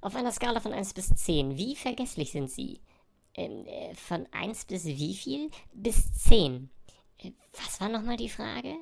Auf einer Skala von 1 bis 10, wie vergesslich sind Sie? Ähm, äh, von 1 bis wie viel? Bis 10. Äh, was war nochmal die Frage?